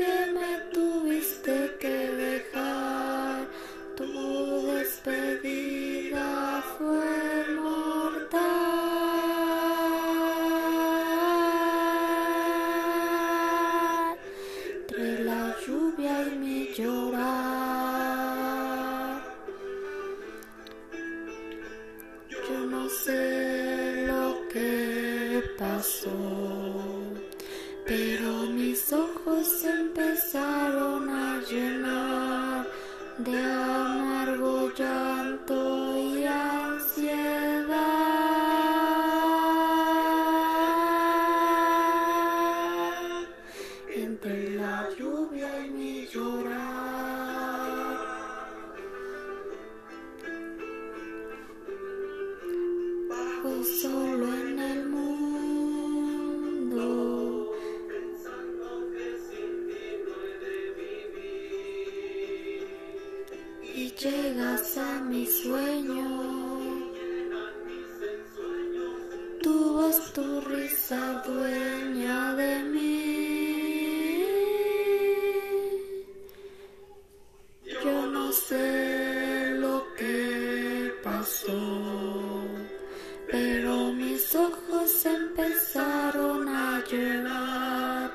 que me tuviste que dejar, tu despedida fue mortal. Entre la lluvia y mi llorar, yo no sé lo que pasó, pero mis ojos solo en el mundo. Y llegas a mi sueño. Tu voz, tu risa dueña de mí. Yo no sé lo que pasó, pero mis ojos empezaron a llorar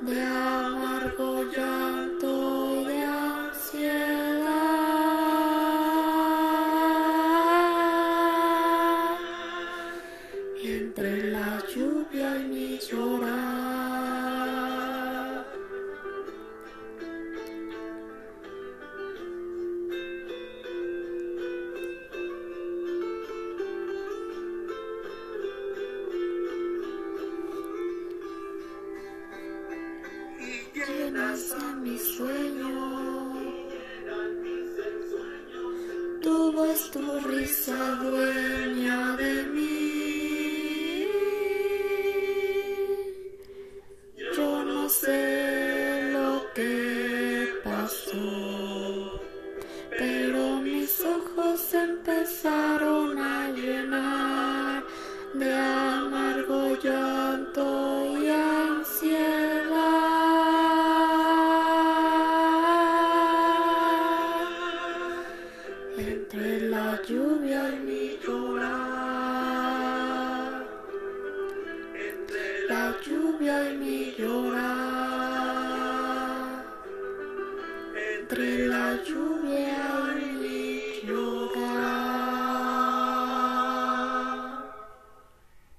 de amargo llanto y de ansiedad. Entre la lluvia y mi llorar. Llenas a mi sueño. Tu voz, tu risa dueña de mí. Entre la lluvia y mi llorar, la lluvia y mi llorar.